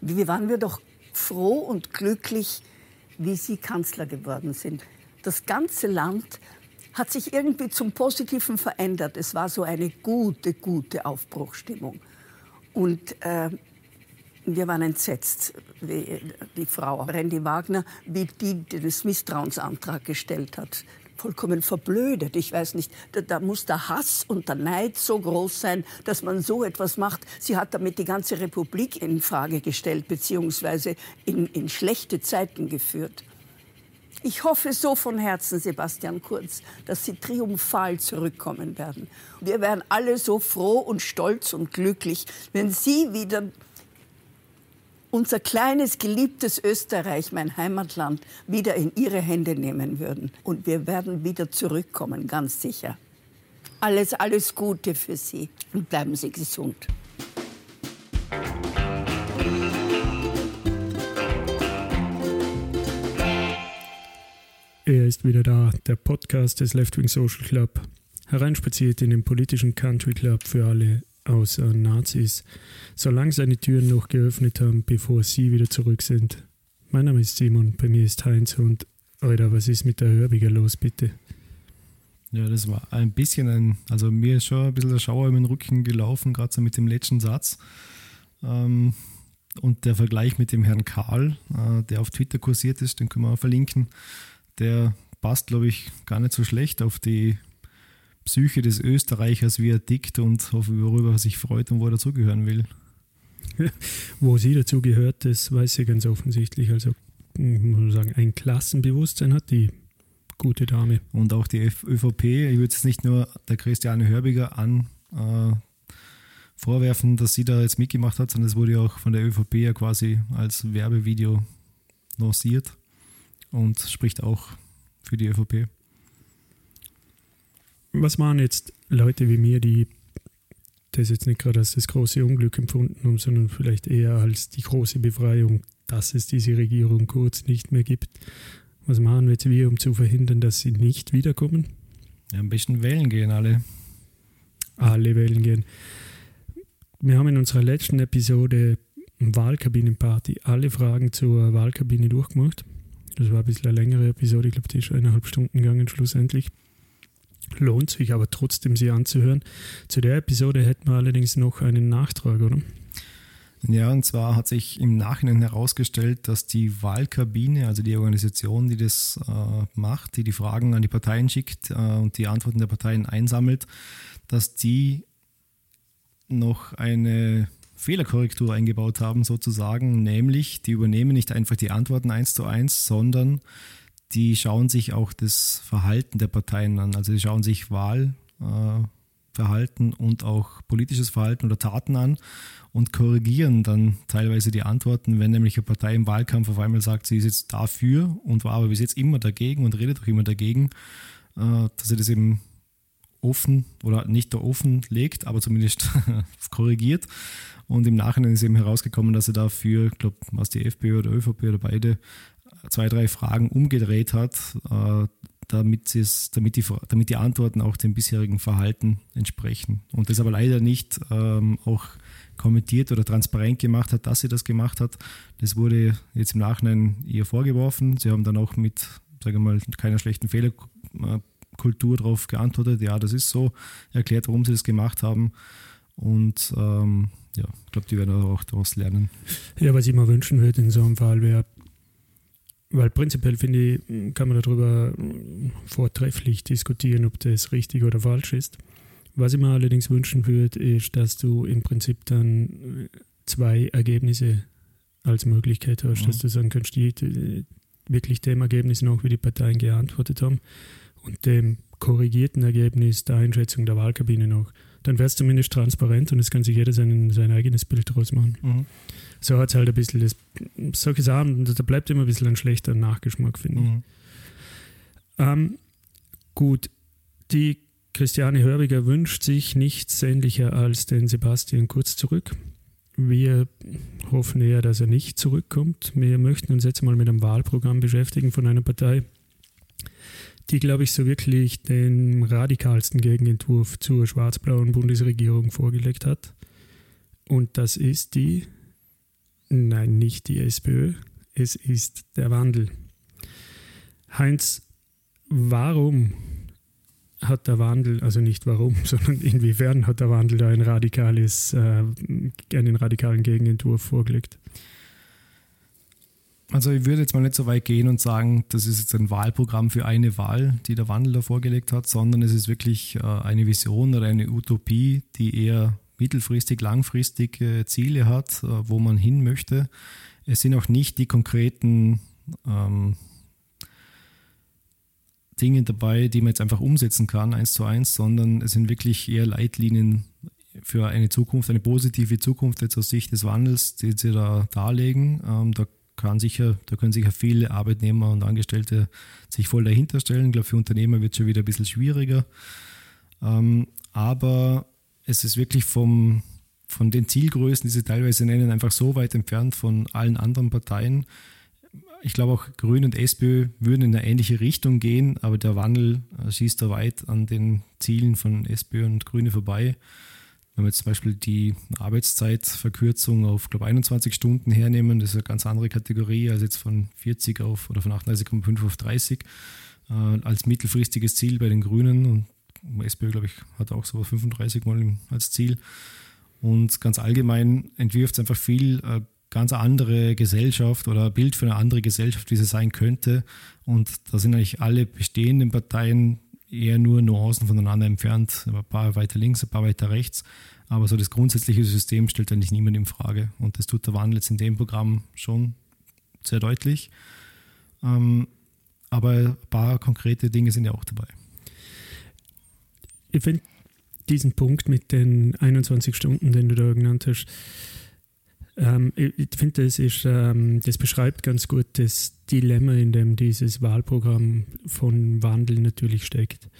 wie waren wir doch froh und glücklich, wie Sie Kanzler geworden sind. Das ganze Land hat sich irgendwie zum Positiven verändert. Es war so eine gute, gute Aufbruchstimmung. Und äh, wir waren entsetzt, wie die Frau Randy Wagner, wie die den Misstrauensantrag gestellt hat vollkommen verblödet. Ich weiß nicht, da, da, muss der Hass und der Neid so groß sein, dass man so etwas macht. Sie hat damit die ganze Republik in Frage gestellt, beziehungsweise in, in schlechte Zeiten geführt. Ich hoffe so von Herzen, Sebastian Kurz, dass Sie triumphal zurückkommen werden. Wir wären alle so froh und stolz und glücklich, wenn Sie wieder unser kleines, geliebtes Österreich, mein Heimatland, wieder in ihre Hände nehmen würden. Und wir werden wieder zurückkommen, ganz sicher. Alles, alles Gute für Sie und bleiben Sie gesund. Er ist wieder da, der Podcast des Left Wing Social Club. Hereinspaziert in den politischen Country Club für alle außer Nazis, solange seine Türen noch geöffnet haben, bevor sie wieder zurück sind. Mein Name ist Simon, bei mir ist Heinz und Alter, was ist mit der Hörbiger los, bitte? Ja, das war ein bisschen ein, also mir ist schon ein bisschen der Schauer in den Rücken gelaufen, gerade so mit dem letzten Satz. Ähm, und der Vergleich mit dem Herrn Karl, äh, der auf Twitter kursiert ist, den können wir auch verlinken, der passt, glaube ich, gar nicht so schlecht auf die Psyche des Österreichers, wie er tickt und worüber er sich freut und wo er dazugehören will. wo sie dazugehört, das weiß sie ganz offensichtlich. Also, ich muss sagen, ein Klassenbewusstsein hat die gute Dame. Und auch die ÖVP, ich würde es nicht nur der Christiane Hörbiger an äh, vorwerfen, dass sie da jetzt mitgemacht hat, sondern es wurde ja auch von der ÖVP ja quasi als Werbevideo lanciert und spricht auch für die ÖVP was waren jetzt Leute wie mir, die das jetzt nicht gerade als das große Unglück empfunden haben, sondern vielleicht eher als die große Befreiung, dass es diese Regierung kurz nicht mehr gibt. Was machen jetzt wir, um zu verhindern, dass sie nicht wiederkommen? Ja, ein bisschen wählen gehen alle. Alle wählen gehen. Wir haben in unserer letzten Episode Wahlkabinenparty alle Fragen zur Wahlkabine durchgemacht. Das war ein bisschen eine längere Episode, ich glaube, die ist eineinhalb Stunden gegangen schlussendlich. Lohnt sich aber trotzdem, sie anzuhören. Zu der Episode hätten wir allerdings noch einen Nachtrag, oder? Ja, und zwar hat sich im Nachhinein herausgestellt, dass die Wahlkabine, also die Organisation, die das äh, macht, die die Fragen an die Parteien schickt äh, und die Antworten der Parteien einsammelt, dass die noch eine Fehlerkorrektur eingebaut haben, sozusagen, nämlich die übernehmen nicht einfach die Antworten eins zu eins, sondern die schauen sich auch das Verhalten der Parteien an. Also die schauen sich Wahlverhalten äh, und auch politisches Verhalten oder Taten an und korrigieren dann teilweise die Antworten, wenn nämlich eine Partei im Wahlkampf auf einmal sagt, sie ist jetzt dafür und war aber bis jetzt immer dagegen und redet auch immer dagegen, äh, dass sie das eben offen oder nicht da offen legt, aber zumindest korrigiert. Und im Nachhinein ist eben herausgekommen, dass er dafür, ich glaube, was die FPÖ oder ÖVP oder beide, zwei, drei Fragen umgedreht hat, äh, damit, damit, die, damit die Antworten auch dem bisherigen Verhalten entsprechen. Und das aber leider nicht ähm, auch kommentiert oder transparent gemacht hat, dass sie das gemacht hat. Das wurde jetzt im Nachhinein ihr vorgeworfen. Sie haben dann auch mit, sage mal, keiner schlechten Fehlerkultur darauf geantwortet. Ja, das ist so. Erklärt, warum sie das gemacht haben. Und ähm, ja, ich glaube, die werden auch daraus lernen. Ja, was ich mir wünschen würde in so einem Fall wäre weil prinzipiell finde ich, kann man darüber vortrefflich diskutieren, ob das richtig oder falsch ist. Was ich mir allerdings wünschen würde, ist, dass du im Prinzip dann zwei Ergebnisse als Möglichkeit hast, mhm. dass du sagen kannst, die, wirklich dem Ergebnis noch, wie die Parteien geantwortet haben und dem korrigierten Ergebnis der Einschätzung der Wahlkabine noch. Dann wäre es zumindest transparent und es kann sich jeder sein, sein eigenes Bild daraus machen. Mhm so hat es halt ein bisschen das, solche Sachen, da bleibt immer ein bisschen ein schlechter Nachgeschmack, finde ich. Mhm. Ähm, gut, die Christiane Hörbiger wünscht sich nichts sehnlicher als den Sebastian Kurz zurück. Wir hoffen eher, dass er nicht zurückkommt. Wir möchten uns jetzt mal mit einem Wahlprogramm beschäftigen von einer Partei, die, glaube ich, so wirklich den radikalsten Gegenentwurf zur schwarz-blauen Bundesregierung vorgelegt hat. Und das ist die Nein, nicht die SPÖ. Es ist der Wandel. Heinz, warum hat der Wandel, also nicht warum, sondern inwiefern hat der Wandel da ein radikales, äh, einen radikalen Gegenentwurf vorgelegt? Also ich würde jetzt mal nicht so weit gehen und sagen, das ist jetzt ein Wahlprogramm für eine Wahl, die der Wandel da vorgelegt hat, sondern es ist wirklich äh, eine Vision oder eine Utopie, die eher mittelfristig, langfristig Ziele hat, äh, wo man hin möchte. Es sind auch nicht die konkreten ähm, Dinge dabei, die man jetzt einfach umsetzen kann, eins zu eins, sondern es sind wirklich eher Leitlinien für eine Zukunft, eine positive Zukunft jetzt aus Sicht des Wandels, die sie da darlegen. Ähm, da kann sicher, da können sicher viele Arbeitnehmer und Angestellte sich voll dahinter stellen. Ich glaube, für Unternehmer wird es schon wieder ein bisschen schwieriger. Ähm, aber es ist wirklich vom, von den Zielgrößen, die sie teilweise nennen, einfach so weit entfernt von allen anderen Parteien. Ich glaube auch Grün und SPÖ würden in eine ähnliche Richtung gehen, aber der Wandel äh, schießt da weit an den Zielen von SPÖ und Grüne vorbei. Wenn wir jetzt zum Beispiel die Arbeitszeitverkürzung auf, glaube 21 Stunden hernehmen, das ist eine ganz andere Kategorie als jetzt von 40 auf oder von 38,5 auf 30 äh, als mittelfristiges Ziel bei den Grünen und SPÖ, glaube ich, hat auch so 35 Mal als Ziel. Und ganz allgemein entwirft es einfach viel äh, ganz andere Gesellschaft oder Bild für eine andere Gesellschaft, wie sie sein könnte. Und da sind eigentlich alle bestehenden Parteien eher nur Nuancen voneinander entfernt, ein paar weiter links, ein paar weiter rechts. Aber so das grundsätzliche System stellt eigentlich niemand in Frage. Und das tut der Wandel jetzt in dem Programm schon sehr deutlich. Ähm, aber ein paar konkrete Dinge sind ja auch dabei. Ich finde diesen Punkt mit den 21 Stunden, den du da genannt hast, ähm, ich finde, das, ähm, das beschreibt ganz gut das Dilemma, in dem dieses Wahlprogramm von Wandel natürlich steckt.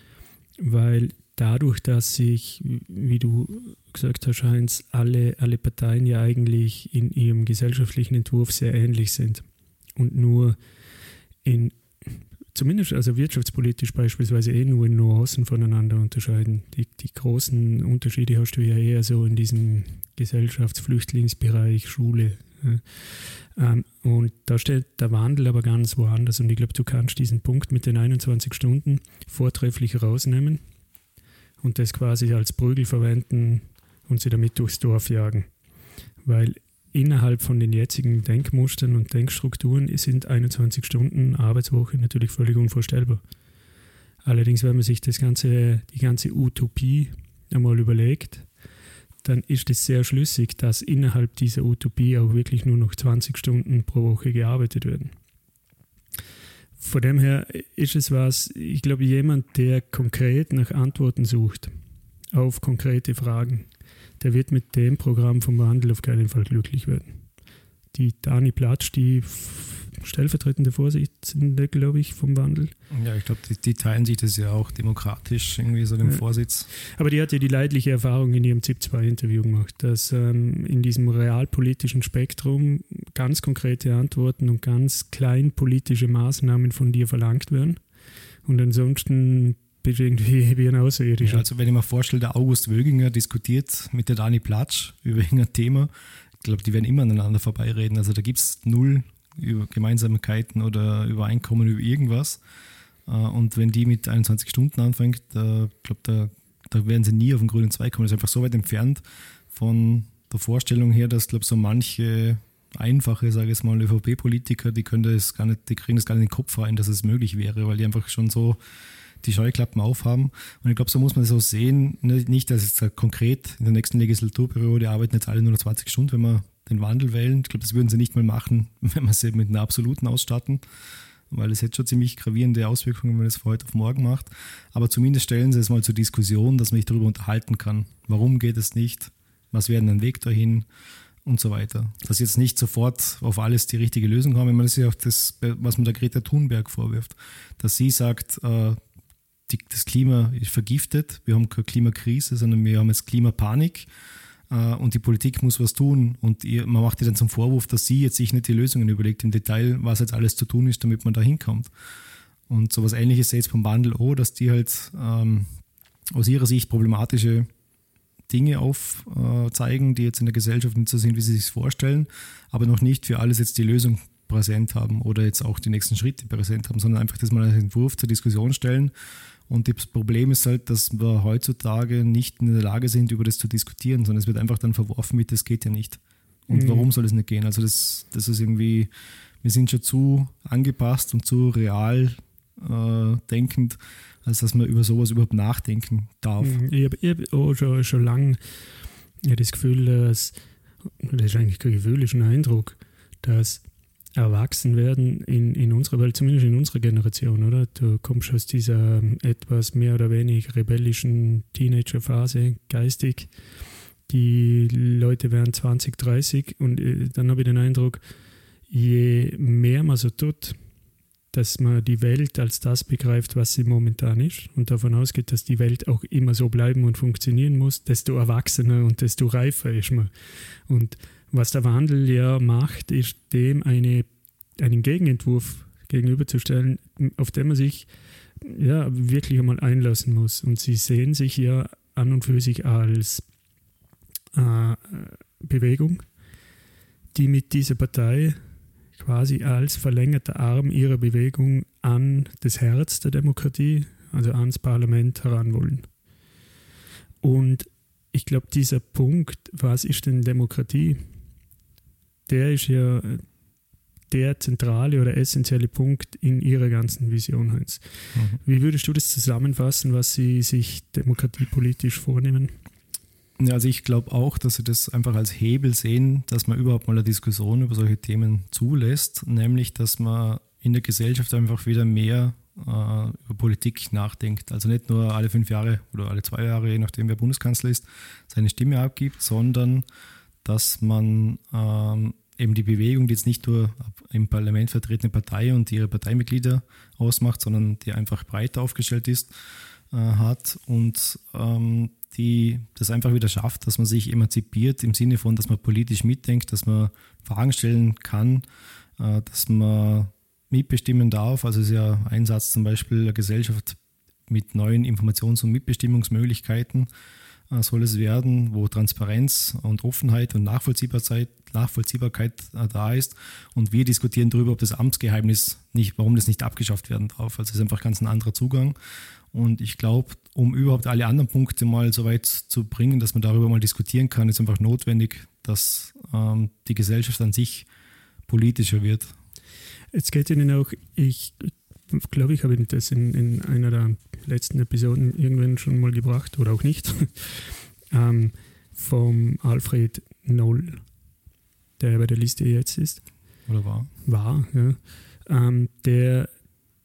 Weil dadurch, dass sich, wie du gesagt hast, Heinz, alle, alle Parteien ja eigentlich in ihrem gesellschaftlichen Entwurf sehr ähnlich sind und nur in zumindest also wirtschaftspolitisch beispielsweise eh nur in Nuancen voneinander unterscheiden. Die, die großen Unterschiede hast du ja eher so in diesem Gesellschaftsflüchtlingsbereich, Schule. Ja. Ähm, und da steht der Wandel aber ganz woanders. Und ich glaube, du kannst diesen Punkt mit den 21 Stunden vortrefflich rausnehmen und das quasi als Prügel verwenden und sie damit durchs Dorf jagen. Weil innerhalb von den jetzigen Denkmustern und Denkstrukturen sind 21 Stunden Arbeitswoche natürlich völlig unvorstellbar. Allerdings, wenn man sich das ganze, die ganze Utopie einmal überlegt, dann ist es sehr schlüssig, dass innerhalb dieser Utopie auch wirklich nur noch 20 Stunden pro Woche gearbeitet werden. Von dem her ist es was, ich glaube, jemand, der konkret nach Antworten sucht auf konkrete Fragen, der wird mit dem Programm vom Wandel auf keinen Fall glücklich werden. Die Dani Platsch, die stellvertretende Vorsitzende, glaube ich, vom Wandel. Ja, ich glaube, die, die, teilen sich das ja auch demokratisch, irgendwie so den ja. Vorsitz. Aber die hat ja die leidliche Erfahrung in ihrem ZIP-2-Interview gemacht, dass ähm, in diesem realpolitischen Spektrum ganz konkrete Antworten und ganz klein politische Maßnahmen von dir verlangt werden. Und ansonsten bist irgendwie wie Außerirdischer. Ja, also wenn ich mir vorstelle, der August Wöginger diskutiert mit der Dani Platsch über irgendein Thema, ich glaube, die werden immer aneinander vorbeireden. Also da gibt es null über Gemeinsamkeiten oder Übereinkommen über irgendwas. Äh, und wenn die mit 21 Stunden anfängt, da glaube da, da werden sie nie auf den grünen Zweig kommen. Das ist einfach so weit entfernt von der Vorstellung her, dass glaube so manche einfache, sage ich mal, ÖVP-Politiker, die können das gar nicht, die kriegen das gar nicht in den Kopf rein, dass es möglich wäre, weil die einfach schon so die Scheuklappen aufhaben. Und ich glaube, so muss man das auch sehen. Nicht, dass jetzt konkret in der nächsten Legislaturperiode arbeiten jetzt alle nur noch 20 Stunden, wenn wir den Wandel wählen. Ich glaube, das würden sie nicht mal machen, wenn wir sie mit einer absoluten ausstatten, weil es hätte schon ziemlich gravierende Auswirkungen, wenn man das von heute auf morgen macht. Aber zumindest stellen sie es mal zur Diskussion, dass man sich darüber unterhalten kann. Warum geht es nicht? Was wäre ein Weg dahin? Und so weiter. Dass jetzt nicht sofort auf alles die richtige Lösung haben. Ich meine, das ist ja auch das, was man der Greta Thunberg vorwirft. Dass sie sagt, äh, die, das Klima ist vergiftet, wir haben keine Klimakrise, sondern wir haben jetzt Klimapanik äh, und die Politik muss was tun. Und ihr, man macht ihr dann zum Vorwurf, dass sie jetzt sich nicht die Lösungen überlegt im Detail, was jetzt alles zu tun ist, damit man da hinkommt. Und sowas ähnliches ist jetzt vom Wandel auch, dass die halt ähm, aus ihrer Sicht problematische Dinge aufzeigen, die jetzt in der Gesellschaft nicht so sind, wie sie sich vorstellen, aber noch nicht für alles jetzt die Lösung präsent haben oder jetzt auch die nächsten Schritte präsent haben, sondern einfach das mal als Entwurf zur Diskussion stellen. Und das Problem ist halt, dass wir heutzutage nicht in der Lage sind, über das zu diskutieren, sondern es wird einfach dann verworfen mit, das geht ja nicht. Und mhm. warum soll es nicht gehen? Also das, das ist irgendwie, wir sind schon zu angepasst und zu real äh, denkend, als dass man über sowas überhaupt nachdenken darf. Mhm. Ich habe hab auch schon, schon lange das Gefühl, dass, das ist eigentlich kein Gefühl, ist ein Eindruck, dass Erwachsenwerden in, in unserer Welt, zumindest in unserer Generation, oder? Du kommst aus dieser etwas mehr oder weniger rebellischen Teenagerphase geistig. Die Leute werden 20, 30 und äh, dann habe ich den Eindruck, je mehr man so tut, dass man die Welt als das begreift, was sie momentan ist und davon ausgeht, dass die Welt auch immer so bleiben und funktionieren muss, desto erwachsener und desto reifer ist man. Und was der Wandel ja macht, ist dem eine, einen Gegenentwurf gegenüberzustellen, auf den man sich ja wirklich einmal einlassen muss. Und sie sehen sich ja an und für sich als äh, Bewegung, die mit dieser Partei quasi als verlängerter Arm ihrer Bewegung an das Herz der Demokratie, also ans Parlament heran wollen. Und ich glaube, dieser Punkt, was ist denn Demokratie, der ist ja der zentrale oder essentielle Punkt in Ihrer ganzen Vision, Heinz. Mhm. Wie würdest du das zusammenfassen, was Sie sich demokratiepolitisch vornehmen? Ja, also ich glaube auch, dass Sie das einfach als Hebel sehen, dass man überhaupt mal eine Diskussion über solche Themen zulässt, nämlich dass man in der Gesellschaft einfach wieder mehr äh, über Politik nachdenkt. Also nicht nur alle fünf Jahre oder alle zwei Jahre, je nachdem wer Bundeskanzler ist, seine Stimme abgibt, sondern dass man ähm, eben die Bewegung, die jetzt nicht nur im Parlament vertretene Partei und ihre Parteimitglieder ausmacht, sondern die einfach breiter aufgestellt ist, äh, hat und ähm, die das einfach wieder schafft, dass man sich emanzipiert im Sinne von, dass man politisch mitdenkt, dass man Fragen stellen kann, äh, dass man mitbestimmen darf. Also ist ja ein Satz zum Beispiel der Gesellschaft mit neuen Informations- und Mitbestimmungsmöglichkeiten soll es werden, wo Transparenz und Offenheit und Nachvollziehbarkeit, Nachvollziehbarkeit äh, da ist. Und wir diskutieren darüber, ob das Amtsgeheimnis nicht, warum das nicht abgeschafft werden darf. Also es ist einfach ganz ein anderer Zugang. Und ich glaube, um überhaupt alle anderen Punkte mal so weit zu bringen, dass man darüber mal diskutieren kann, ist einfach notwendig, dass ähm, die Gesellschaft an sich politischer wird. Jetzt geht Ihnen auch, ich glaube, ich habe das in, in einer der letzten Episoden irgendwann schon mal gebracht oder auch nicht, ähm, vom Alfred Noll, der bei der Liste jetzt ist. Oder war? War, ja. Ähm, der,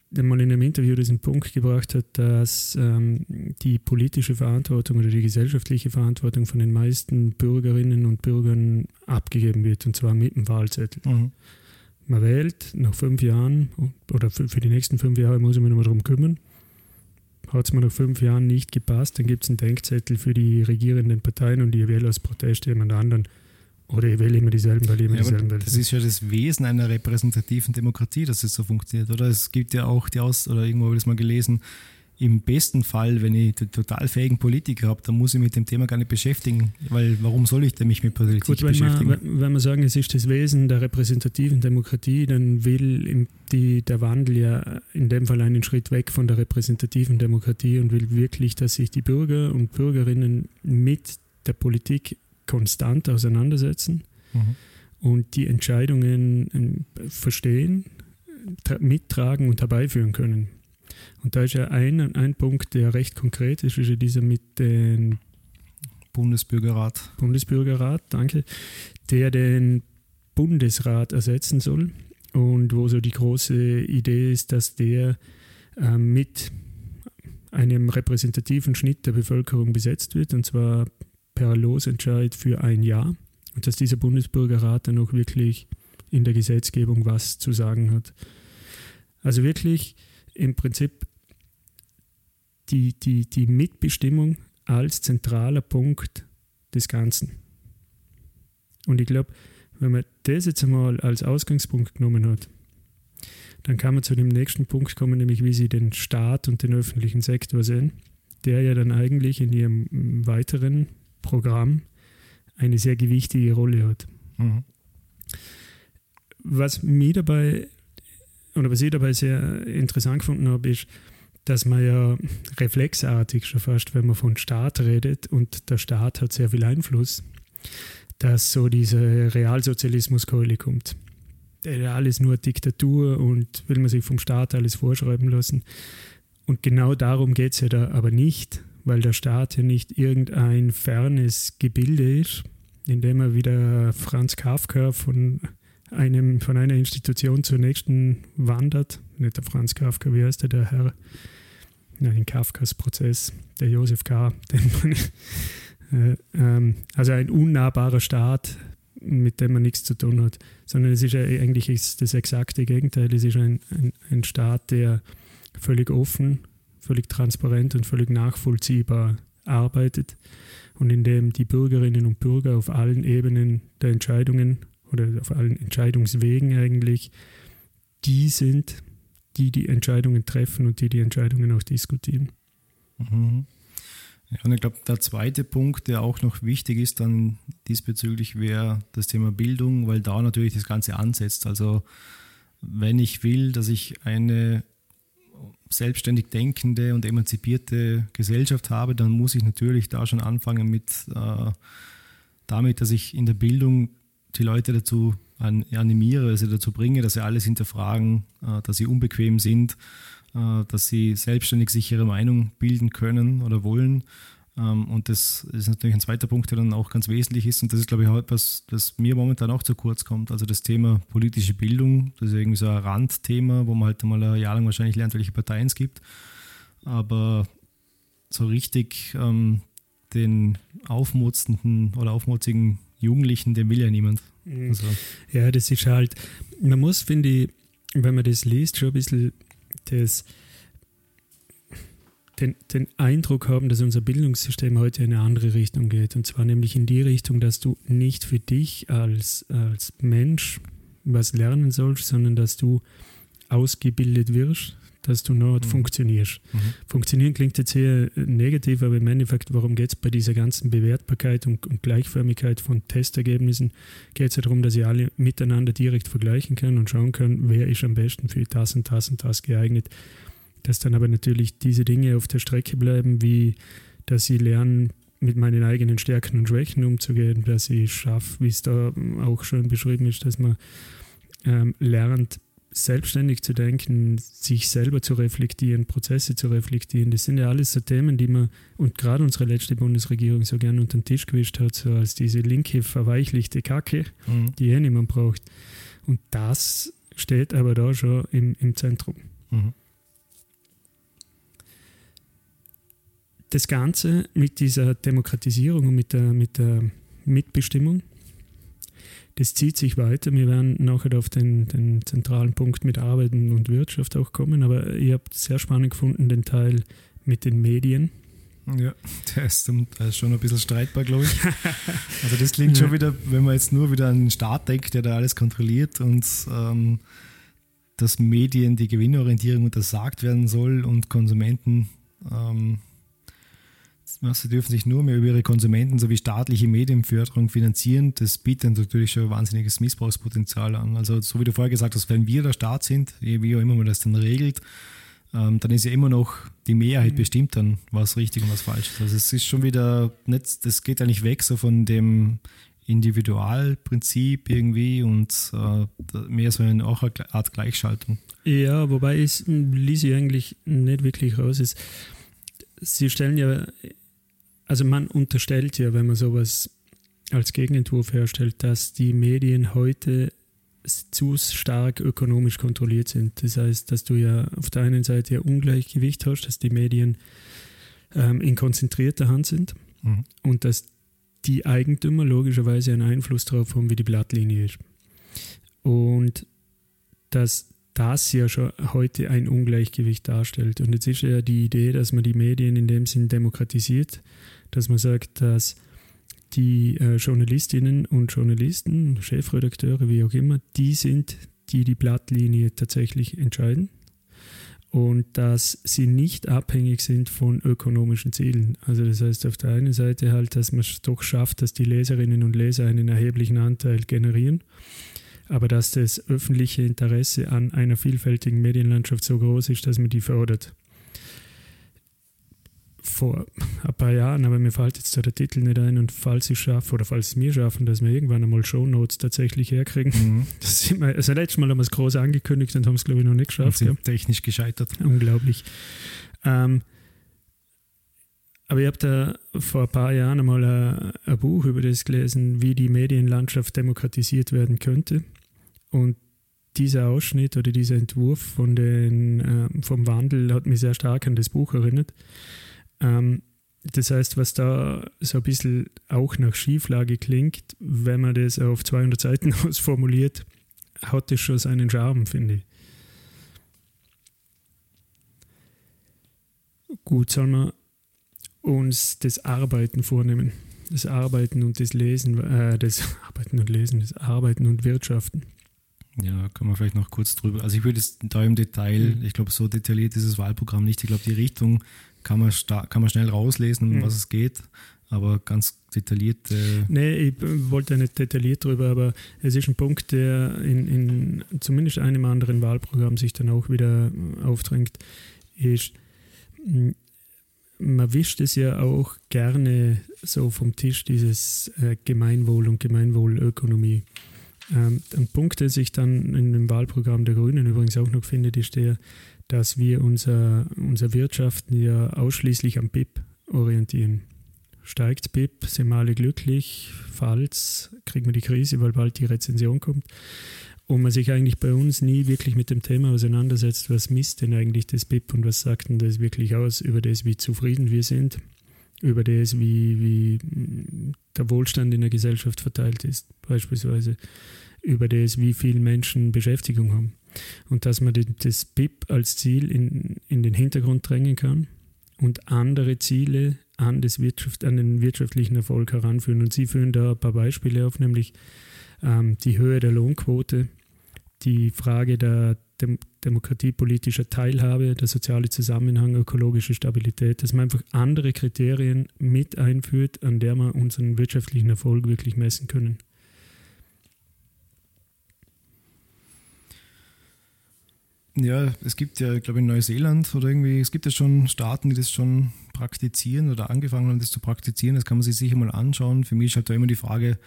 der mal in einem Interview diesen Punkt gebracht hat, dass ähm, die politische Verantwortung oder die gesellschaftliche Verantwortung von den meisten Bürgerinnen und Bürgern abgegeben wird, und zwar mit dem Wahlzettel. Mhm. Man wählt nach fünf Jahren oder für, die nächsten fünf Jahre muss man nur darum kümmern hat es mir nach fünf Jahren nicht gepasst, dann gibt es einen Denkzettel für die regierenden Parteien und ich wähle als Protest jemand anderen. Oder ich wähle immer dieselben, weil ich immer ja, dieselben wähle. Das ist ja das Wesen einer repräsentativen Demokratie, dass es so funktioniert, oder? Es gibt ja auch die Aus, oder irgendwo habe ich das mal gelesen, im besten Fall, wenn ich total fähigen Politiker habe, dann muss ich mit dem Thema gar nicht beschäftigen, weil warum soll ich denn mich mit Politik Gut, wenn beschäftigen? Man, wenn wir sagen, es ist das Wesen der repräsentativen Demokratie, dann will die, der Wandel ja in dem Fall einen Schritt weg von der repräsentativen Demokratie und will wirklich, dass sich die Bürger und Bürgerinnen mit der Politik konstant auseinandersetzen mhm. und die Entscheidungen ähm, verstehen, mittragen und herbeiführen können. Und da ist ja ein, ein Punkt, der recht konkret ist, ist ja dieser mit dem Bundesbürgerrat. Bundesbürgerrat, danke, der den Bundesrat ersetzen soll und wo so die große Idee ist, dass der äh, mit einem repräsentativen Schnitt der Bevölkerung besetzt wird, und zwar per Losentscheid für ein Jahr. Und dass dieser Bundesbürgerrat dann auch wirklich in der Gesetzgebung was zu sagen hat. Also wirklich im Prinzip die, die, die Mitbestimmung als zentraler Punkt des Ganzen. Und ich glaube, wenn man das jetzt einmal als Ausgangspunkt genommen hat, dann kann man zu dem nächsten Punkt kommen, nämlich wie Sie den Staat und den öffentlichen Sektor sehen, der ja dann eigentlich in Ihrem weiteren Programm eine sehr gewichtige Rolle hat. Mhm. Was mir dabei oder was ich dabei sehr interessant gefunden habe, ist, dass man ja reflexartig schon fast, wenn man von Staat redet und der Staat hat sehr viel Einfluss, dass so diese Realsozialismuskeule kommt. Alles nur Diktatur und will man sich vom Staat alles vorschreiben lassen. Und genau darum geht es ja da aber nicht, weil der Staat ja nicht irgendein fernes Gebilde ist, in dem er wieder Franz Kafka von, einem, von einer Institution zur nächsten wandert. Nicht der Franz Kafka, wie heißt der, der Herr? Nein, Kafkas Prozess, der Josef K., man äh, ähm, also ein unnahbarer Staat, mit dem man nichts zu tun hat, sondern es ist eigentlich ist das exakte Gegenteil. Es ist ein, ein, ein Staat, der völlig offen, völlig transparent und völlig nachvollziehbar arbeitet und in dem die Bürgerinnen und Bürger auf allen Ebenen der Entscheidungen oder auf allen Entscheidungswegen eigentlich die sind, die die Entscheidungen treffen und die die Entscheidungen auch diskutieren. Mhm. Ja, und ich glaube, der zweite Punkt, der auch noch wichtig ist, dann diesbezüglich wäre das Thema Bildung, weil da natürlich das Ganze ansetzt. Also wenn ich will, dass ich eine selbstständig denkende und emanzipierte Gesellschaft habe, dann muss ich natürlich da schon anfangen mit äh, damit, dass ich in der Bildung die Leute dazu an, animiere, sie dazu bringe, dass sie alles hinterfragen, äh, dass sie unbequem sind, äh, dass sie selbstständig sich ihre Meinung bilden können oder wollen. Ähm, und das ist natürlich ein zweiter Punkt, der dann auch ganz wesentlich ist. Und das ist, glaube ich, auch etwas, das mir momentan auch zu kurz kommt. Also das Thema politische Bildung, das ist irgendwie so ein Randthema, wo man halt mal ein Jahr lang wahrscheinlich lernt, welche Parteien es gibt. Aber so richtig ähm, den aufmutzenden oder aufmutzigen Jugendlichen, den will ja niemand. Also. Ja, das ist halt, man muss, finde ich, wenn man das liest, schon ein bisschen das, den, den Eindruck haben, dass unser Bildungssystem heute in eine andere Richtung geht. Und zwar nämlich in die Richtung, dass du nicht für dich als, als Mensch was lernen sollst, sondern dass du ausgebildet wirst, dass du noch mhm. funktionierst. Mhm. Funktionieren klingt jetzt sehr negativ, aber im Endeffekt, warum geht es bei dieser ganzen Bewertbarkeit und, und Gleichförmigkeit von Testergebnissen? Geht es ja darum, dass ihr alle miteinander direkt vergleichen können und schauen können, wer ist am besten für das und das und das geeignet. Dass dann aber natürlich diese Dinge auf der Strecke bleiben, wie dass sie lernen, mit meinen eigenen Stärken und Schwächen umzugehen, dass ich schaffe, wie es da auch schon beschrieben ist, dass man ähm, lernt, selbstständig zu denken, sich selber zu reflektieren, Prozesse zu reflektieren, das sind ja alles so Themen, die man, und gerade unsere letzte Bundesregierung so gerne unter den Tisch gewischt hat, so als diese linke, verweichlichte Kacke, mhm. die eh niemand braucht. Und das steht aber da schon im, im Zentrum. Mhm. Das Ganze mit dieser Demokratisierung und mit der, mit der Mitbestimmung das zieht sich weiter. Wir werden nachher auf den, den zentralen Punkt mit Arbeiten und Wirtschaft auch kommen, aber ich habe sehr spannend gefunden den Teil mit den Medien. Ja, der ist, der ist schon ein bisschen streitbar, glaube ich. Also das klingt schon wieder, wenn man jetzt nur wieder an den Staat denkt, der da alles kontrolliert und ähm, dass Medien die Gewinnorientierung untersagt werden soll und Konsumenten ähm, Sie dürfen sich nur mehr über ihre Konsumenten sowie staatliche Medienförderung finanzieren. Das bietet natürlich schon ein wahnsinniges Missbrauchspotenzial an. Also, so wie du vorher gesagt hast, wenn wir der Staat sind, wie auch immer man das dann regelt, ähm, dann ist ja immer noch die Mehrheit mhm. bestimmt dann, was richtig und was falsch ist. Also, es ist schon wieder nicht, das geht ja nicht weg so von dem Individualprinzip irgendwie und äh, mehr so eine, auch eine Art Gleichschaltung. Ja, wobei es ließ ich eigentlich nicht wirklich raus. Ist, Sie stellen ja also man unterstellt ja, wenn man sowas als Gegenentwurf herstellt, dass die Medien heute zu stark ökonomisch kontrolliert sind. Das heißt, dass du ja auf der einen Seite ja Ungleichgewicht hast, dass die Medien ähm, in konzentrierter Hand sind mhm. und dass die Eigentümer logischerweise einen Einfluss darauf haben, wie die Blattlinie ist. Und dass das ja schon heute ein Ungleichgewicht darstellt. Und jetzt ist ja die Idee, dass man die Medien in dem Sinn demokratisiert, dass man sagt, dass die äh, Journalistinnen und Journalisten, Chefredakteure, wie auch immer, die sind, die die Blattlinie tatsächlich entscheiden. und dass sie nicht abhängig sind von ökonomischen Zielen. Also das heißt auf der einen Seite halt, dass man es doch schafft, dass die Leserinnen und Leser einen erheblichen Anteil generieren, aber dass das öffentliche Interesse an einer vielfältigen Medienlandschaft so groß ist, dass man die fördert vor ein paar Jahren, aber mir fällt jetzt der Titel nicht ein und falls ich schaffe oder falls es mir schaffen, dass wir irgendwann einmal Shownotes tatsächlich herkriegen. Mhm. Das sind wir, also letztes Mal haben wir es groß angekündigt und haben es glaube ich noch nicht geschafft. Und sind ja. technisch gescheitert. Unglaublich. Ähm, aber ich habe da vor ein paar Jahren einmal ein, ein, Buch über das gelesen, wie die Medienlandschaft demokratisiert werden könnte. Und dieser Ausschnitt oder dieser Entwurf von den, äh, vom Wandel hat mich sehr stark an das Buch erinnert. Ähm, das heißt, was da so ein bisschen auch nach Schieflage klingt, wenn man das auf 200 Seiten ausformuliert, hat das schon seinen Charme, finde ich. Gut, sollen wir uns das Arbeiten vornehmen. Das Arbeiten und das Lesen, äh, das Arbeiten und Lesen, das Arbeiten und Wirtschaften. Ja, können wir vielleicht noch kurz drüber. Also ich würde es da im Detail, mhm. ich glaube, so detailliert ist das Wahlprogramm nicht. Ich glaube, die Richtung kann man, kann man schnell rauslesen, um mhm. was es geht. Aber ganz detailliert. Äh nee, ich wollte nicht detailliert drüber, aber es ist ein Punkt, der in, in zumindest einem anderen Wahlprogramm sich dann auch wieder aufdrängt, ist, hm, man wischt es ja auch gerne so vom Tisch, dieses äh, Gemeinwohl und Gemeinwohlökonomie. Ähm, ein Punkt, der sich dann in dem Wahlprogramm der Grünen übrigens auch noch findet, ist der, dass wir unser, unser Wirtschaften ja ausschließlich am BIP orientieren. Steigt BIP, sind wir alle glücklich, falls kriegen wir die Krise, weil bald die Rezension kommt. Und man sich eigentlich bei uns nie wirklich mit dem Thema auseinandersetzt, was misst denn eigentlich das BIP und was sagt denn das wirklich aus über das, wie zufrieden wir sind, über das, wie, wie der Wohlstand in der Gesellschaft verteilt ist, beispielsweise über das, wie viele Menschen Beschäftigung haben. Und dass man das BIP als Ziel in, in den Hintergrund drängen kann und andere Ziele an, das Wirtschaft, an den wirtschaftlichen Erfolg heranführen. Und Sie führen da ein paar Beispiele auf, nämlich ähm, die Höhe der Lohnquote, die Frage der Dem demokratiepolitischer Teilhabe, der soziale Zusammenhang, ökologische Stabilität, dass man einfach andere Kriterien mit einführt, an der man unseren wirtschaftlichen Erfolg wirklich messen können. Ja, es gibt ja, glaube ich, in Neuseeland oder irgendwie, es gibt ja schon Staaten, die das schon praktizieren oder angefangen haben, das zu praktizieren. Das kann man sich sicher mal anschauen. Für mich ist halt da immer die Frage,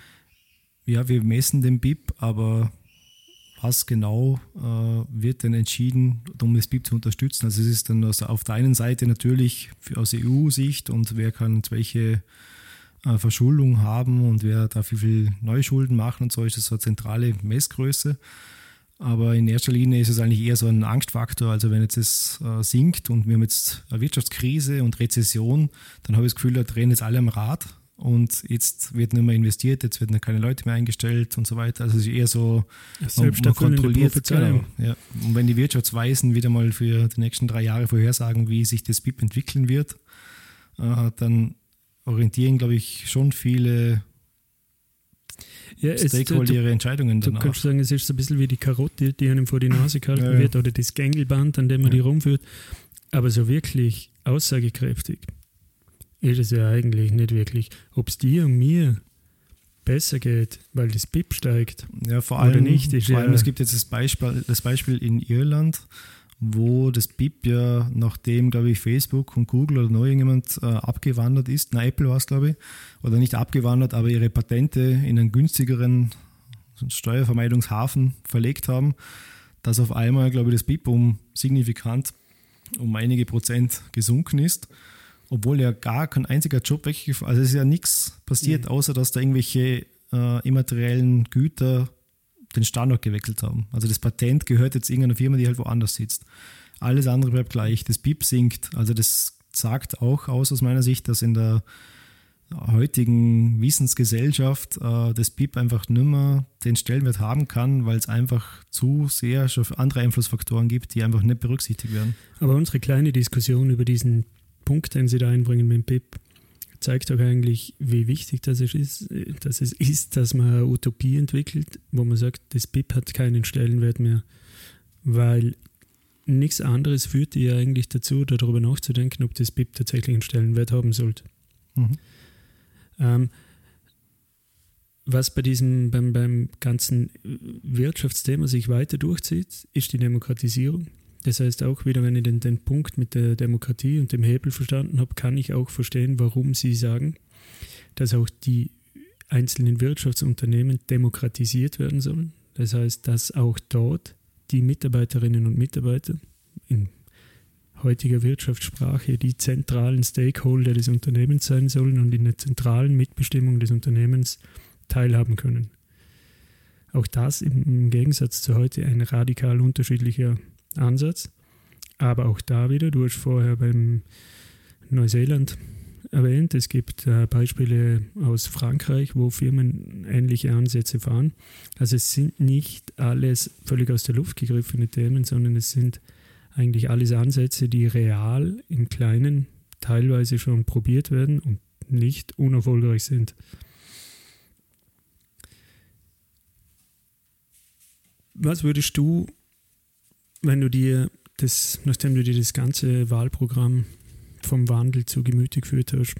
ja, wir messen den BIP, aber was genau äh, wird denn entschieden, um das BIP zu unterstützen? Also es ist dann also auf der einen Seite natürlich aus EU-Sicht und wer kann welche äh, Verschuldung haben und wer darf wie viel Neuschulden machen und so ist das so eine zentrale Messgröße. Aber in erster Linie ist es eigentlich eher so ein Angstfaktor. Also wenn jetzt es äh, sinkt und wir haben jetzt eine Wirtschaftskrise und Rezession, dann habe ich das Gefühl, da drehen jetzt alle am Rad und jetzt wird nicht mehr investiert, jetzt werden keine Leute mehr eingestellt und so weiter. Also es ist eher so man, man kontrolliert. Genau, ja. Und wenn die Wirtschaftsweisen wieder mal für die nächsten drei Jahre vorhersagen, wie sich das BIP entwickeln wird, äh, dann orientieren, glaube ich, schon viele ja, Stakeholder ihre Entscheidungen danach. Du kannst sagen, es ist so ein bisschen wie die Karotte, die einem vor die Nase gehalten ja, ja. wird, oder das Gängelband, an dem man ja. die rumführt. Aber so wirklich aussagekräftig ist es ja eigentlich nicht wirklich. Ob es dir und mir besser geht, weil das BIP steigt ja, vor allem, oder nicht. Ist vor allem, es gibt jetzt das Beispiel, das Beispiel in Irland, wo das BIP ja, nachdem, glaube ich, Facebook und Google oder noch irgendjemand äh, abgewandert ist, na, Apple war es, glaube ich, oder nicht abgewandert, aber ihre Patente in einen günstigeren Steuervermeidungshafen verlegt haben, dass auf einmal, glaube ich, das BIP um signifikant um einige Prozent gesunken ist, obwohl ja gar kein einziger Job weggefallen Also es ist ja nichts passiert, mhm. außer dass da irgendwelche äh, immateriellen Güter den Standort gewechselt haben. Also das Patent gehört jetzt irgendeiner Firma, die halt woanders sitzt. Alles andere bleibt gleich. Das BIP sinkt. Also das sagt auch aus aus meiner Sicht, dass in der heutigen Wissensgesellschaft äh, das BIP einfach nicht mehr den Stellenwert haben kann, weil es einfach zu sehr schon andere Einflussfaktoren gibt, die einfach nicht berücksichtigt werden. Aber unsere kleine Diskussion über diesen Punkt, den Sie da einbringen mit dem BIP, zeigt doch eigentlich, wie wichtig das ist, dass es ist, dass man eine Utopie entwickelt, wo man sagt, das BIP hat keinen Stellenwert mehr, weil nichts anderes führt ja eigentlich dazu, darüber nachzudenken, ob das BIP tatsächlich einen Stellenwert haben sollte. Mhm. Ähm, was bei diesem, beim, beim ganzen Wirtschaftsthema sich weiter durchzieht, ist die Demokratisierung. Das heißt auch wieder, wenn ich den, den Punkt mit der Demokratie und dem Hebel verstanden habe, kann ich auch verstehen, warum Sie sagen, dass auch die einzelnen Wirtschaftsunternehmen demokratisiert werden sollen. Das heißt, dass auch dort die Mitarbeiterinnen und Mitarbeiter in heutiger Wirtschaftssprache die zentralen Stakeholder des Unternehmens sein sollen und in der zentralen Mitbestimmung des Unternehmens teilhaben können. Auch das im Gegensatz zu heute ein radikal unterschiedlicher Ansatz. Aber auch da wieder, du hast vorher beim Neuseeland erwähnt, es gibt äh, Beispiele aus Frankreich, wo Firmen ähnliche Ansätze fahren. Also es sind nicht alles völlig aus der Luft gegriffene Themen, sondern es sind eigentlich alles Ansätze, die real im Kleinen teilweise schon probiert werden und nicht unerfolgreich sind. Was würdest du, wenn du dir das, nachdem du dir das ganze Wahlprogramm vom Wandel zu Gemüte geführt hast,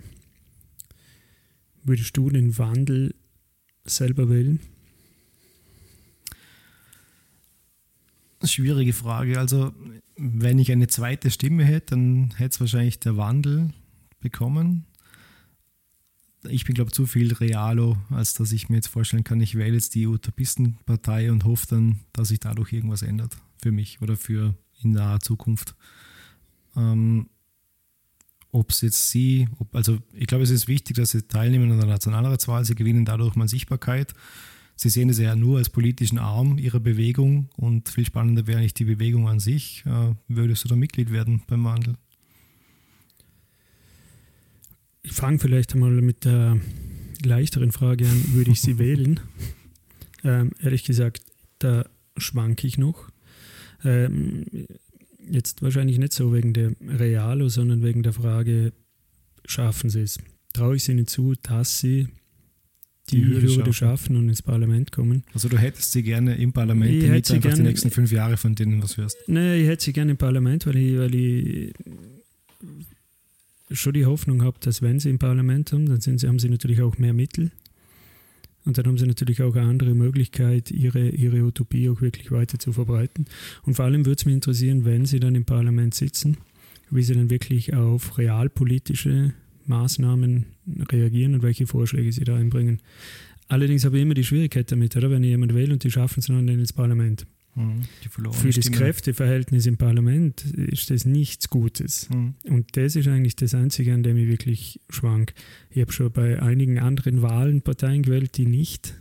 würdest du den Wandel selber wählen? Schwierige Frage. Also, wenn ich eine zweite Stimme hätte, dann hätte es wahrscheinlich der Wandel bekommen ich bin, glaube ich, zu viel Realo, als dass ich mir jetzt vorstellen kann, ich wähle jetzt die Utopistenpartei und hoffe dann, dass sich dadurch irgendwas ändert für mich oder für in naher Zukunft. Ähm, ob es jetzt sie, ob, also ich glaube, es ist wichtig, dass sie teilnehmen an der Nationalratswahl, sie gewinnen dadurch mal Sichtbarkeit. Sie sehen es ja nur als politischen Arm ihrer Bewegung und viel spannender wäre eigentlich die Bewegung an sich. Äh, würdest du da Mitglied werden beim Wandel? Ich fange vielleicht einmal mit der leichteren Frage an, würde ich sie wählen? Ähm, ehrlich gesagt, da schwanke ich noch. Ähm, jetzt wahrscheinlich nicht so wegen der Realo, sondern wegen der Frage, schaffen sie es? Traue ich ihnen zu, dass sie die, die Hürde, Hürde schaffen. und ins Parlament kommen. Also du hättest sie gerne im Parlament, ich damit du einfach gerne, die nächsten fünf Jahre von denen was hörst. Nee, ich hätte sie gerne im Parlament, weil ich, weil ich schon die Hoffnung habe, dass wenn sie im Parlament haben, dann sie, haben sie natürlich auch mehr Mittel. Und dann haben sie natürlich auch eine andere Möglichkeit, ihre, ihre Utopie auch wirklich weiter zu verbreiten. Und vor allem würde es mich interessieren, wenn sie dann im Parlament sitzen, wie sie dann wirklich auf realpolitische Maßnahmen reagieren und welche Vorschläge sie da einbringen. Allerdings habe ich immer die Schwierigkeit damit, oder? wenn ich jemanden wähle und die schaffen es dann ins Parlament. Mhm. Für das Stimme. Kräfteverhältnis im Parlament ist das nichts Gutes. Mhm. Und das ist eigentlich das Einzige, an dem ich wirklich schwank. Ich habe schon bei einigen anderen Wahlen Parteien gewählt, die nicht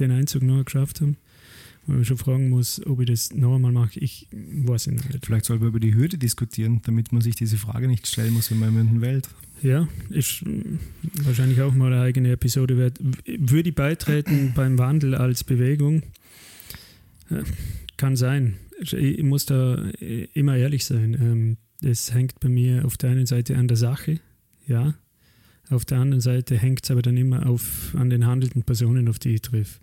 den Einzug noch geschafft haben. Wo man schon fragen muss, ob ich das noch einmal mache. Ich weiß es nicht. Vielleicht soll man über die Hürde diskutieren, damit man sich diese Frage nicht stellen muss, wenn man jemanden wählt. Ja, ist wahrscheinlich auch mal eine eigene Episode wert. Würde ich beitreten beim Wandel als Bewegung? Kann sein. Ich muss da immer ehrlich sein. Es ähm, hängt bei mir auf der einen Seite an der Sache, ja. Auf der anderen Seite hängt es aber dann immer auf, an den handelnden Personen, auf die ich treffe.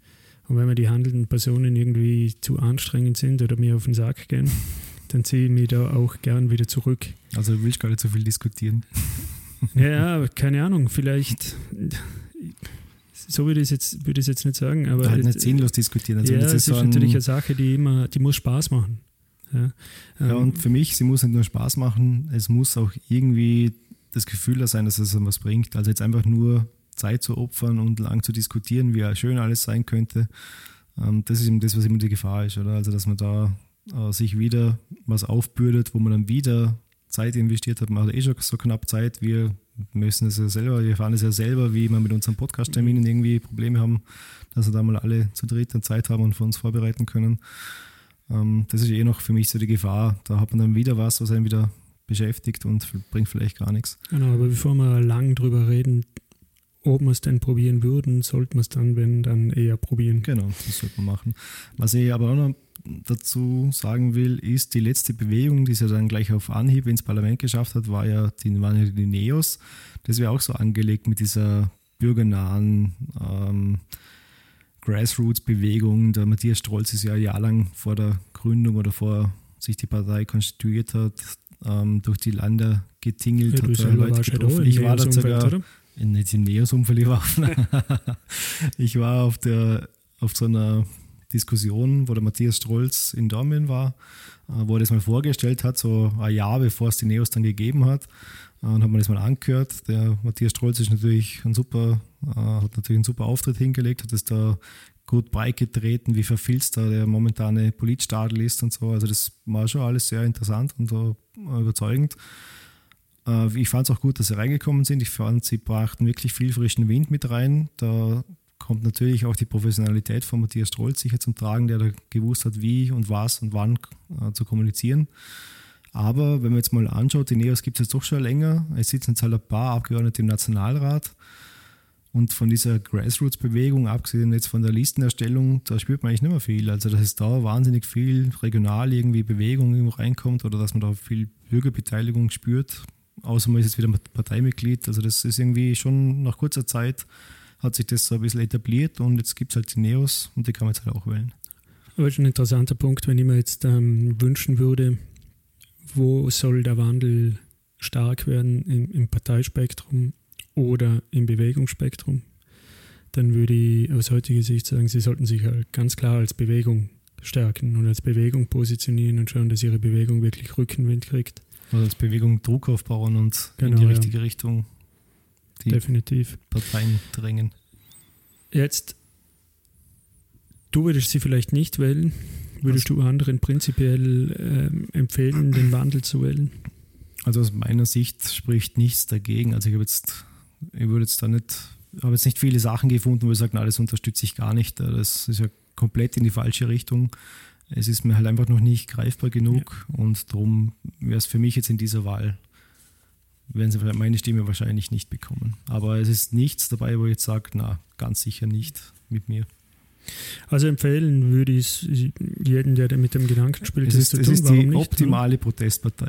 Und wenn mir die handelnden Personen irgendwie zu anstrengend sind oder mir auf den Sack gehen, dann ziehe ich mich da auch gern wieder zurück. Also du willst gar nicht so viel diskutieren. Ja, keine Ahnung, vielleicht so würde ich es jetzt, würde ich jetzt nicht sagen. Aber halt nicht sinnlos diskutieren. Also ja, das ist, so ein, natürlich eine Sache, die immer, die muss Spaß machen. Ja, ja ähm, und für mich, sie muss nicht nur Spaß machen, es muss auch irgendwie das Gefühl da sein, dass es was bringt. Also jetzt einfach nur Zeit zu opfern und lang zu diskutieren, wie schön alles sein könnte. Ähm, das ist eben das, was immer die Gefahr ist, oder? Also dass man da äh, sich wieder was aufbürdet, wo man dann wieder Zeit investiert hat. Man hat eh schon so knapp Zeit. Wir müssen es ja selber, wir fahren es ja selber, wie wir mit unseren Podcast-Terminen irgendwie Probleme haben, dass wir da mal alle zu dritt dann Zeit haben und für uns vorbereiten können. Ähm, das ist eh noch für mich so die Gefahr. Da hat man dann wieder was, was einen wieder beschäftigt und bringt vielleicht gar nichts. Genau, aber bevor wir lang drüber reden, ob wir es denn probieren würden, sollten wir es dann, wenn, dann eher probieren. Genau, das sollte man machen. Was ich aber auch noch dazu sagen will, ist, die letzte Bewegung, die sie dann gleich auf Anhieb ins Parlament geschafft hat, war ja die, waren ja die Neos. Das wäre auch so angelegt mit dieser bürgernahen ähm, Grassroots-Bewegung. Der Matthias Strolz ist ja jahrelang vor der Gründung oder vor sich die Partei konstituiert hat, ähm, durch die Länder getingelt Ja, hat. Leute ja getroffen. ich war da sogar oder? in, nicht im Neos-Umfeld, ich war, auf, ich war auf, der, auf so einer Diskussion, wo der Matthias Strolz in Dortmund war, äh, wo er das mal vorgestellt hat, so ein Jahr bevor es die Neos dann gegeben hat. Äh, Und hat man das mal angehört. Der Matthias Strolz ist natürlich ein super, äh, hat natürlich einen super Auftritt hingelegt, hat es da gut breit getreten, wie verfilzt da der momentane Politstadel ist und so. Also das war schon alles sehr interessant und überzeugend. Ich fand es auch gut, dass sie reingekommen sind. Ich fand, sie brachten wirklich viel frischen Wind mit rein. Da kommt natürlich auch die Professionalität von Matthias Strolz sicher zum Tragen, der da gewusst hat, wie und was und wann äh, zu kommunizieren. Aber wenn man jetzt mal anschaut, die Neos gibt es jetzt doch schon länger. Es sitzen jetzt halt ein paar Abgeordnete im Nationalrat. Und von dieser Grassroots-Bewegung, abgesehen jetzt von der Listenerstellung, da spürt man eigentlich nicht mehr viel. Also, dass es da wahnsinnig viel regional irgendwie Bewegung irgendwo reinkommt oder dass man da viel Bürgerbeteiligung spürt, außer man ist jetzt wieder Parteimitglied. Also, das ist irgendwie schon nach kurzer Zeit hat sich das so ein bisschen etabliert und jetzt gibt es halt die Neos und die kann man jetzt halt auch wählen. Aber ist ein interessanter Punkt, wenn ich mir jetzt ähm, wünschen würde, wo soll der Wandel stark werden im, im Parteispektrum oder im Bewegungsspektrum, dann würde ich aus heutiger Sicht sagen, sie sollten sich halt ganz klar als Bewegung stärken und als Bewegung positionieren und schauen, dass ihre Bewegung wirklich Rückenwind kriegt. Also als Bewegung Druck aufbauen und in Genau, die ja. richtige Richtung die Definitiv. Parteien drängen. Jetzt, du würdest sie vielleicht nicht wählen. Würdest du anderen prinzipiell ähm, empfehlen, den Wandel zu wählen? Also aus meiner Sicht spricht nichts dagegen. Also ich habe jetzt, ich würde jetzt da nicht, habe jetzt nicht viele Sachen gefunden, wo ich sage, na, das unterstütze ich gar nicht. Das ist ja komplett in die falsche Richtung. Es ist mir halt einfach noch nicht greifbar genug und darum wäre es für mich jetzt in dieser Wahl, werden sie meine Stimme wahrscheinlich nicht bekommen. Aber es ist nichts dabei, wo ich jetzt sage, na, ganz sicher nicht mit mir. Also empfehlen würde ich es jedem, der mit dem Gedanken spielt, Es das ist, zu es tun. ist Warum die nicht? optimale Protestpartei.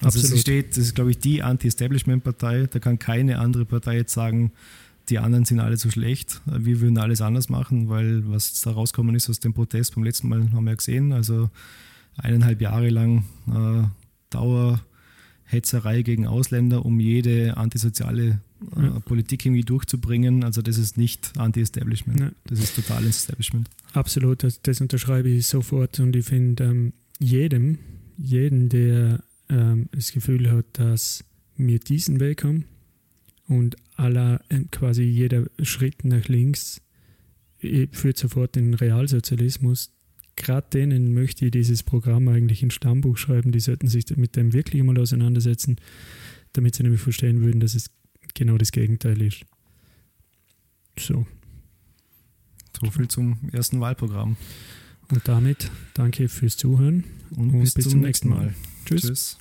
Also Absolut. es steht, das ist, glaube ich, die Anti-Establishment-Partei. Da kann keine andere Partei jetzt sagen, die anderen sind alle zu schlecht. Wir würden alles anders machen, weil was jetzt da rausgekommen ist aus dem Protest beim letzten Mal, haben wir ja gesehen. Also eineinhalb Jahre lang äh, Dauerhetzerei gegen Ausländer, um jede antisoziale äh, Ja. Politik irgendwie durchzubringen. Also das ist nicht Anti-Establishment. Ja. Das ist total Establishment. Absolut, das, das unterschreibe ich sofort und ich finde ähm, jedem, jeden, der ähm, das Gefühl hat, dass wir diesen Weg haben und aller, ähm, quasi jeder Schritt nach links eh, führt sofort in den Realsozialismus. Gerade denen möchte ich dieses Programm eigentlich ins Stammbuch schreiben, die sollten sich mit dem wirklich mal auseinandersetzen, damit sie nämlich verstehen würden, dass es genau das Gegenteil ist. So. So viel zum ersten Wahlprogramm. Und damit danke fürs Zuhören Und, Und bis, bis zum nächsten Mal. Mal. Tschüss. Tschüss.